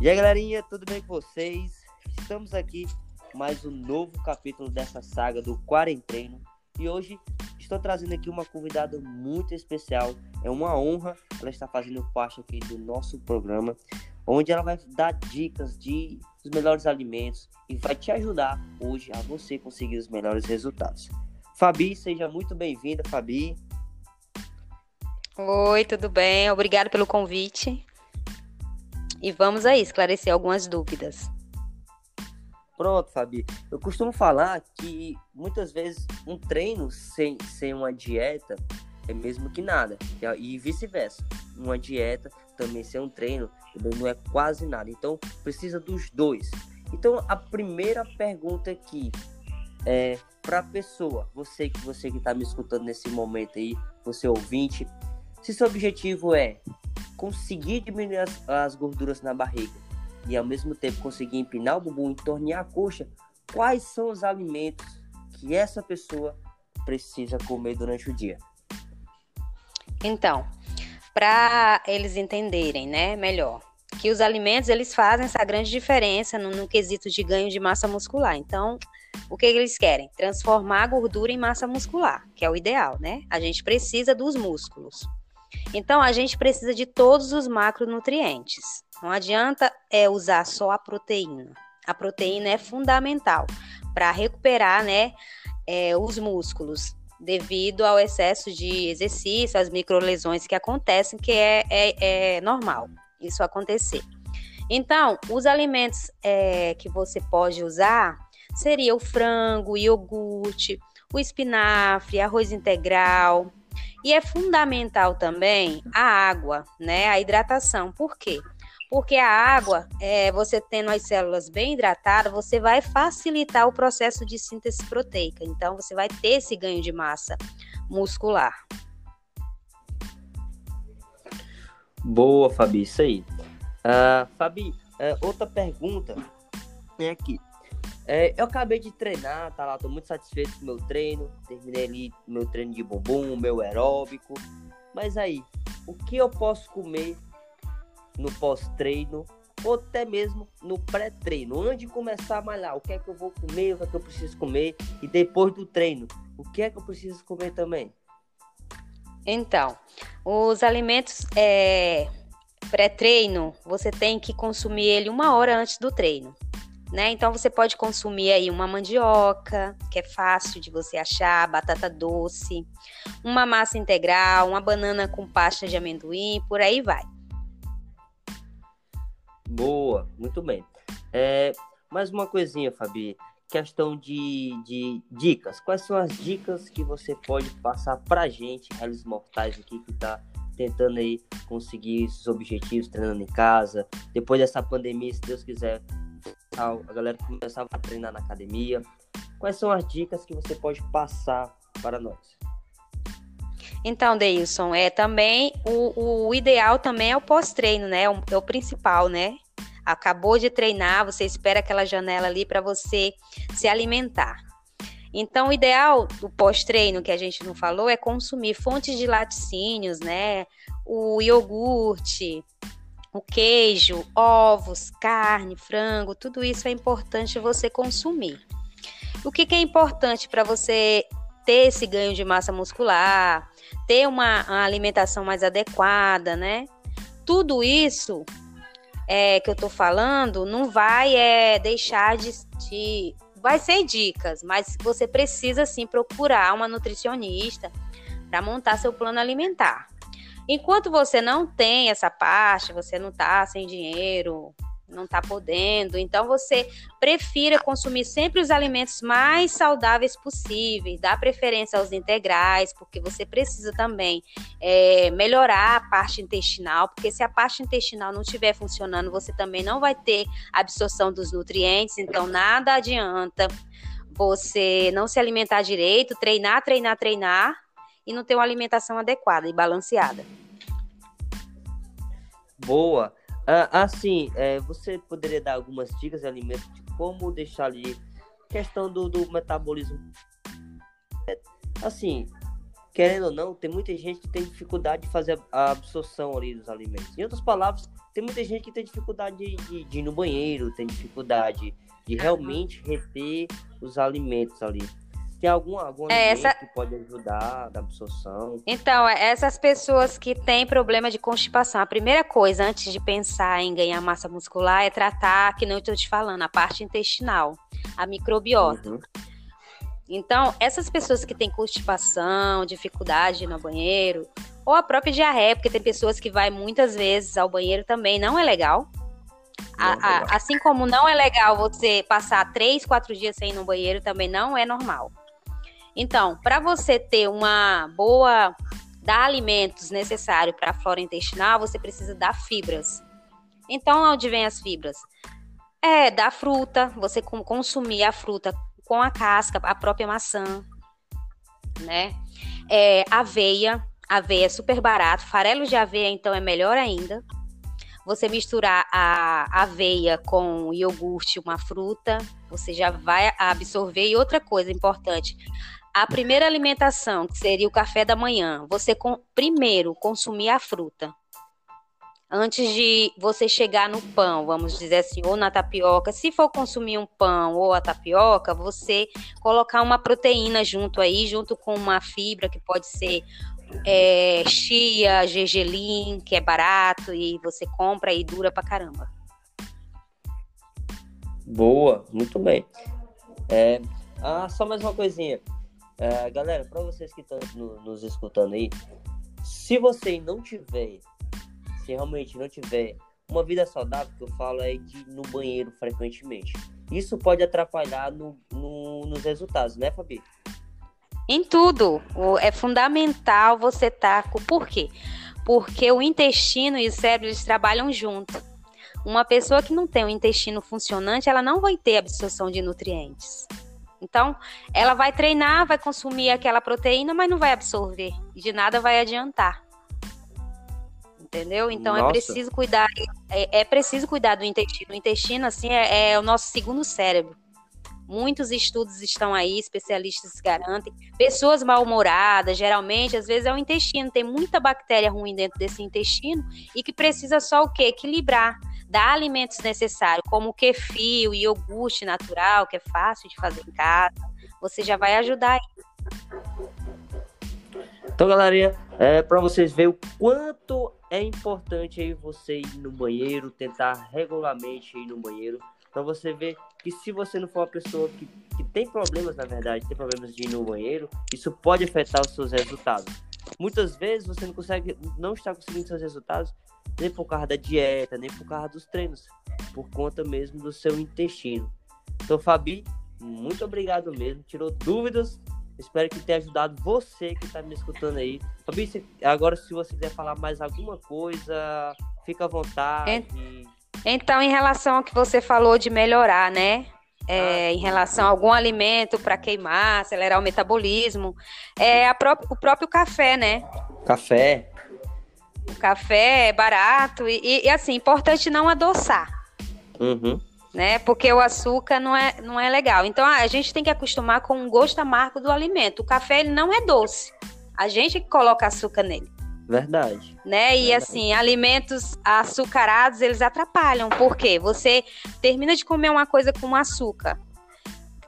E aí, galerinha, tudo bem com vocês? Estamos aqui mais um novo capítulo dessa saga do Quarentreino. E hoje estou trazendo aqui uma convidada muito especial. É uma honra ela estar fazendo parte aqui do nosso programa, onde ela vai dar dicas de dos melhores alimentos e vai te ajudar hoje a você conseguir os melhores resultados. Fabi, seja muito bem-vinda, Fabi. Oi, tudo bem? Obrigada pelo convite. E vamos aí esclarecer algumas dúvidas. Pronto, Fabi. Eu costumo falar que muitas vezes um treino sem, sem uma dieta é mesmo que nada. E vice-versa. Uma dieta também sem um treino não é quase nada. Então precisa dos dois. Então a primeira pergunta aqui é para a pessoa, você que você que está me escutando nesse momento aí, você ouvinte, se seu objetivo é conseguir diminuir as, as gorduras na barriga e ao mesmo tempo conseguir empinar o bumbum e tornear a coxa, quais são os alimentos que essa pessoa precisa comer durante o dia? Então, para eles entenderem, né, melhor, que os alimentos eles fazem essa grande diferença no, no quesito de ganho de massa muscular. Então, o que eles querem? Transformar a gordura em massa muscular, que é o ideal, né? A gente precisa dos músculos. Então, a gente precisa de todos os macronutrientes. Não adianta é, usar só a proteína. A proteína é fundamental para recuperar né, é, os músculos devido ao excesso de exercício, as microlesões que acontecem, que é, é, é normal isso acontecer. Então, os alimentos é, que você pode usar seria o frango, o iogurte, o espinafre, arroz integral, e é fundamental também a água, né? A hidratação. Por quê? Porque a água, é, você tendo as células bem hidratadas, você vai facilitar o processo de síntese proteica. Então, você vai ter esse ganho de massa muscular. Boa, Fabi, isso aí. Uh, Fabi, uh, outra pergunta é aqui. É, eu acabei de treinar, tá lá, tô muito satisfeito com o meu treino. Terminei ali meu treino de bumbum, meu aeróbico. Mas aí, o que eu posso comer no pós-treino ou até mesmo no pré-treino? Antes de começar a malhar, o que é que eu vou comer, o que é que eu preciso comer? E depois do treino, o que é que eu preciso comer também? Então, os alimentos é, pré-treino, você tem que consumir ele uma hora antes do treino né? Então você pode consumir aí uma mandioca, que é fácil de você achar, batata doce, uma massa integral, uma banana com pasta de amendoim, por aí vai. Boa, muito bem. É, mais uma coisinha, Fabi. Questão de, de dicas. Quais são as dicas que você pode passar pra gente, réis mortais aqui, que tá tentando aí conseguir esses objetivos, treinando em casa. Depois dessa pandemia, se Deus quiser, a galera começava a treinar na academia. Quais são as dicas que você pode passar para nós? Então, Deilson, é também o, o ideal também é o pós-treino, né? É o, é o principal, né? Acabou de treinar, você espera aquela janela ali para você se alimentar. Então, o ideal do pós-treino, que a gente não falou, é consumir fontes de laticínios, né? O iogurte, o queijo, ovos, carne, frango, tudo isso é importante você consumir. O que, que é importante para você ter esse ganho de massa muscular, ter uma, uma alimentação mais adequada, né? Tudo isso é, que eu tô falando não vai é, deixar de, de. Vai ser dicas, mas você precisa sim procurar uma nutricionista para montar seu plano alimentar. Enquanto você não tem essa parte, você não está sem dinheiro, não está podendo, então você prefira consumir sempre os alimentos mais saudáveis possíveis, dá preferência aos integrais, porque você precisa também é, melhorar a parte intestinal, porque se a parte intestinal não estiver funcionando, você também não vai ter absorção dos nutrientes, então nada adianta você não se alimentar direito, treinar, treinar, treinar e não ter uma alimentação adequada e balanceada. Boa. Ah, assim, é, você poderia dar algumas dicas de alimentos de como deixar ali questão do, do metabolismo. Assim, querendo ou não, tem muita gente que tem dificuldade de fazer a absorção ali dos alimentos. Em outras palavras, tem muita gente que tem dificuldade de, de, de ir no banheiro, tem dificuldade de realmente reter os alimentos ali. Tem algum, algum é, essa... que pode ajudar na absorção? Então, é, essas pessoas que têm problema de constipação, a primeira coisa antes de pensar em ganhar massa muscular é tratar, que não estou te falando, a parte intestinal, a microbiota. Uhum. Então, essas pessoas que têm constipação, dificuldade no banheiro, ou a própria diarreia, porque tem pessoas que vai muitas vezes ao banheiro também, não é legal. A, a, assim como não é legal você passar três, quatro dias sem ir no banheiro, também não é normal. Então, para você ter uma boa dar alimentos necessários para a flora intestinal, você precisa dar fibras. Então, onde vem as fibras? É da fruta, você consumir a fruta com a casca, a própria maçã, né? É, aveia, aveia é super barato, farelo de aveia então é melhor ainda. Você misturar a aveia com iogurte, uma fruta, você já vai absorver. E outra coisa importante, a primeira alimentação, que seria o café da manhã, você com, primeiro consumir a fruta antes de você chegar no pão, vamos dizer assim, ou na tapioca, se for consumir um pão ou a tapioca, você colocar uma proteína junto aí, junto com uma fibra que pode ser é, chia, gergelim, que é barato e você compra e dura pra caramba. Boa, muito bem. É, ah, só mais uma coisinha. É, galera, para vocês que estão no, nos escutando aí, se você não tiver se realmente não tiver uma vida saudável, que eu falo é de ir no banheiro frequentemente. Isso pode atrapalhar no, no, nos resultados, né, Fabi? Em tudo. É fundamental você estar. Tá... Por quê? Porque o intestino e o cérebro eles trabalham junto. Uma pessoa que não tem o intestino funcionante, ela não vai ter absorção de nutrientes. Então, ela vai treinar, vai consumir aquela proteína, mas não vai absorver. De nada vai adiantar entendeu? Então é Nossa. é preciso cuidar, é, é, preciso cuidar do intestino. O intestino, assim, é, é o nosso segundo cérebro. Muitos estudos estão aí, especialistas garantem. Pessoas mal-humoradas, geralmente, às vezes é o intestino. Tem muita bactéria ruim dentro desse intestino e que precisa só o quê? Equilibrar. Dar alimentos necessários, como kefir, o iogurte natural, que é fácil de fazer em casa. Você já vai ajudar aí. Então, galerinha, é, para vocês verem o quanto é importante aí você ir no banheiro, tentar regularmente ir no banheiro, para você ver que se você não for uma pessoa que, que tem problemas, na verdade, tem problemas de ir no banheiro, isso pode afetar os seus resultados. Muitas vezes você não consegue, não está conseguindo seus resultados nem por causa da dieta, nem por causa dos treinos, por conta mesmo do seu intestino. Então, Fabi, muito obrigado mesmo, tirou dúvidas Espero que tenha ajudado você que está me escutando aí. Fabrício, agora se você quiser falar mais alguma coisa, fica à vontade. Então, em relação ao que você falou de melhorar, né? É, ah, em relação a algum alimento para queimar, acelerar o metabolismo, é pró o próprio café, né? Café. O café é barato e, e assim, importante não adoçar. Uhum né? Porque o açúcar não é, não é legal. Então a gente tem que acostumar com o gosto amargo do alimento. O café ele não é doce. A gente que coloca açúcar nele. Verdade. Né? E Verdade. assim, alimentos açucarados, eles atrapalham. Por quê? Você termina de comer uma coisa com açúcar,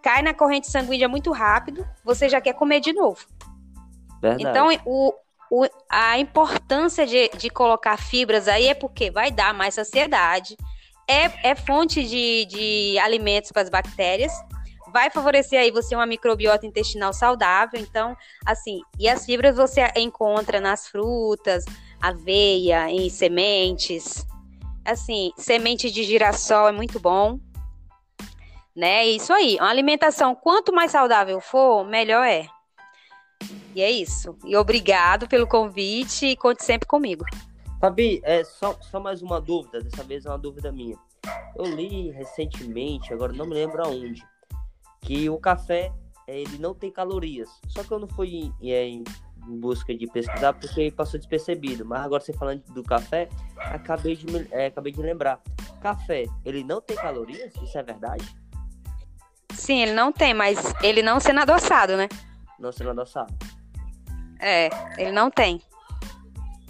cai na corrente sanguínea muito rápido, você já quer comer de novo. Verdade. Então, o, o, a importância de, de colocar fibras aí é porque vai dar mais saciedade, é, é fonte de, de alimentos para as bactérias, vai favorecer aí você uma microbiota intestinal saudável. Então, assim, e as fibras você encontra nas frutas, aveia, em sementes. Assim, semente de girassol é muito bom. Né? Isso aí. Uma alimentação quanto mais saudável for, melhor é. E é isso. E obrigado pelo convite e conte sempre comigo. Fabi, é só, só mais uma dúvida, dessa vez é uma dúvida minha. Eu li recentemente, agora não me lembro aonde, que o café ele não tem calorias. Só que eu não fui em, em, em busca de pesquisar porque passou despercebido. Mas agora você falando do café, acabei de, é, acabei de lembrar. Café, ele não tem calorias? Isso é verdade? Sim, ele não tem, mas ele não sendo adoçado, né? Não sendo adoçado. É, ele não tem.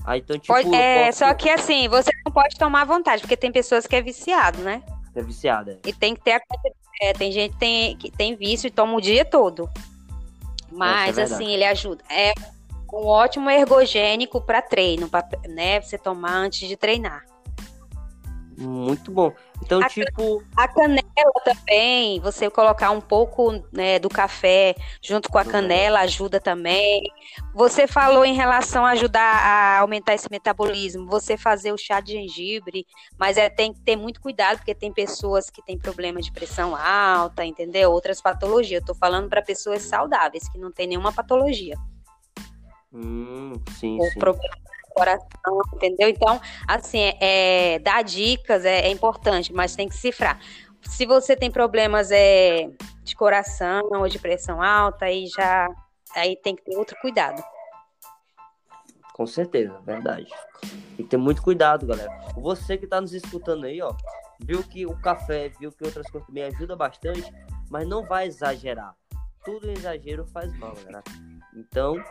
Ah, então, tipo, Pode- é, posso- só que assim, você não pode tomar à vontade, porque tem pessoas que é viciado, né? É viciada. E tem que ter a é, tem gente que tem, que tem vício e toma o dia todo. Mas verdade. assim, ele ajuda. É um ótimo ergogênico para treino, pra, né? Você tomar antes de treinar. Muito bom. Então, A- tipo, A canela também, você colocar um pouco né, do café junto com a Uhum. canela ajuda também. Você falou em relação a ajudar a aumentar esse metabolismo, você fazer o chá de gengibre, mas é, tem que ter muito cuidado, porque tem pessoas que têm problema de pressão alta, entendeu? Outras patologias. Eu tô falando para pessoas saudáveis, que não tem nenhuma patologia. hum, sim, ou sim. problema coração, entendeu? Então, assim, é, dar dicas é, é importante, mas tem que cifrar. Se você tem problemas é, de coração ou de pressão alta, aí já aí tem que ter outro cuidado. Com certeza, verdade. Tem que ter muito cuidado, galera. Você que tá nos escutando aí, ó, viu que o café, viu que outras coisas também ajudam bastante, mas não vai exagerar. Tudo exagero faz mal, galera. Então,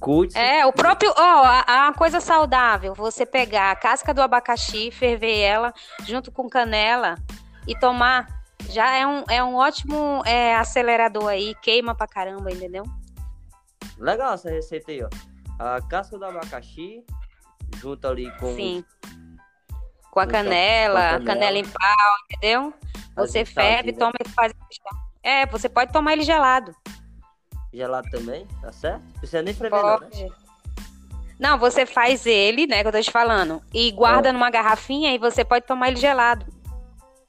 cuide. É, o próprio, ó, a, a coisa saudável, você pegar a casca do abacaxi, ferver ela junto com canela e tomar, já é um, é um ótimo é, acelerador aí, queima pra caramba, entendeu? Legal essa receita aí, ó. A casca do abacaxi, junto ali com Sim. Com a canela, com a canela. canela em pau, entendeu? Você ferve, né? toma e faz. É, você pode tomar ele gelado. gelado também, tá certo? Não precisa nem ferver, não, né? Não, você faz ele, né, que eu tô te falando, e guarda É. numa garrafinha e você pode tomar ele gelado.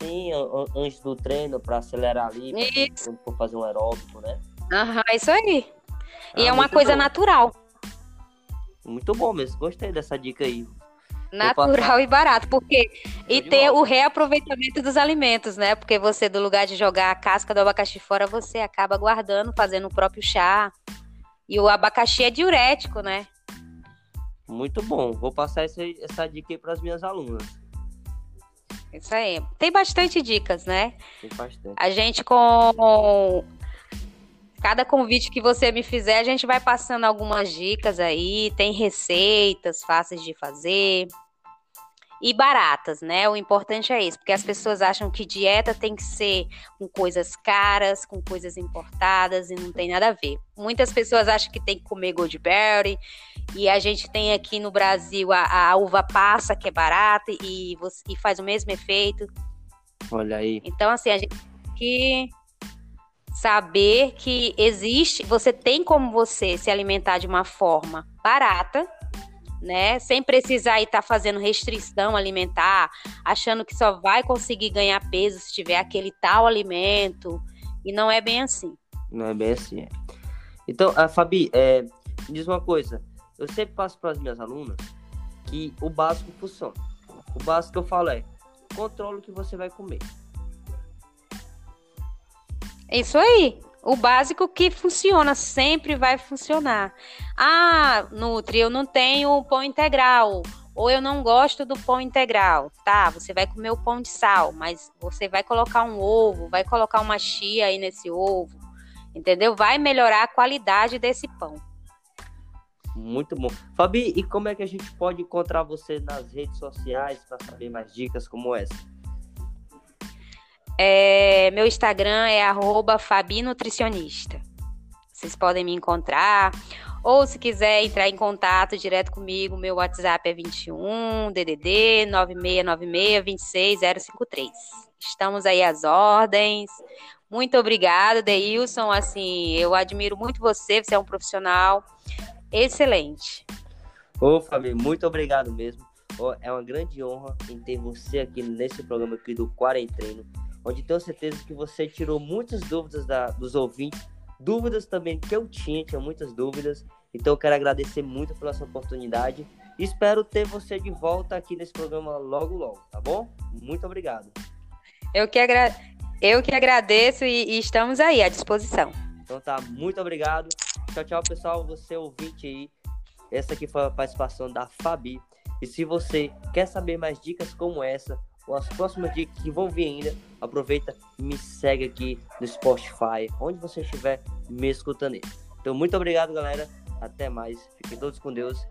Sim, an- an- antes do treino, pra acelerar ali, for fazer um aeróbico, né? Aham, isso aí. E Ah, é uma coisa bom. natural. Muito bom mesmo, gostei dessa dica aí. Natural e barato, porque e ter o reaproveitamento dos alimentos, né? Porque você, do lugar de jogar a casca do abacaxi fora, você acaba guardando, fazendo o próprio chá. E o abacaxi é diurético, né? Muito bom. Vou passar essa, essa dica aí pras minhas alunas. Isso aí. Tem bastante dicas, né? Tem bastante. A gente com cada convite que você me fizer, a gente vai passando algumas dicas aí, tem receitas fáceis de fazer e baratas, né? O importante é isso, porque as pessoas acham que dieta tem que ser com coisas caras, com coisas importadas e não tem nada a ver. Muitas pessoas acham que tem que comer goldberry e a gente tem aqui no Brasil a, a uva passa que é barata e, e faz o mesmo efeito. Olha aí. Então, assim, a gente tem que saber que existe, você tem como você se alimentar de uma forma barata, né? Sem precisar estar fazendo restrição alimentar, achando que só vai conseguir ganhar peso se tiver aquele tal alimento. E não é bem assim. Não é bem assim. é. Então, a Fabi, é, me diz uma coisa. Eu sempre passo para as minhas alunas que o básico funciona. O básico que eu falo é controle o que você vai comer. É isso aí. O básico que funciona, sempre vai funcionar. Ah, Nutri, eu não tenho pão integral. Ou eu não gosto do pão integral. Tá, você vai comer o pão de sal, mas você vai colocar um ovo, vai colocar uma chia aí nesse ovo. Entendeu? Vai melhorar a qualidade desse pão. Muito bom. Fabi, e como é que a gente pode encontrar você nas redes sociais para saber mais dicas como essa? É, meu Instagram é arroba Fabi Nutricionista. Vocês podem me encontrar. Ou se quiser entrar em contato direto comigo, meu WhatsApp é 21 DDD 9696 26053. Estamos aí às ordens. Muito obrigada, Deilson. Assim, eu admiro muito você, você é um profissional excelente. Ô, Fabi, muito obrigado mesmo. É uma grande honra em ter você aqui nesse programa aqui do Quarentreino, onde tenho certeza que você tirou muitas dúvidas da- dos ouvintes, dúvidas também que eu tinha, tinha muitas dúvidas. Então eu quero agradecer muito pela sua oportunidade e espero ter você de volta aqui nesse programa logo logo, tá bom? Muito obrigado. Eu que, agra... eu que agradeço e, e estamos aí à disposição. Então tá, muito obrigado. Tchau, tchau, pessoal. Você ouvinte aí. Essa aqui foi a participação da Fabi. E se você quer saber mais dicas como essa, as próximas dicas que vão vir ainda, aproveita me segue aqui no Spotify, onde você estiver me escutando. Então, muito obrigado, galera. Até mais. Fiquem todos com Deus.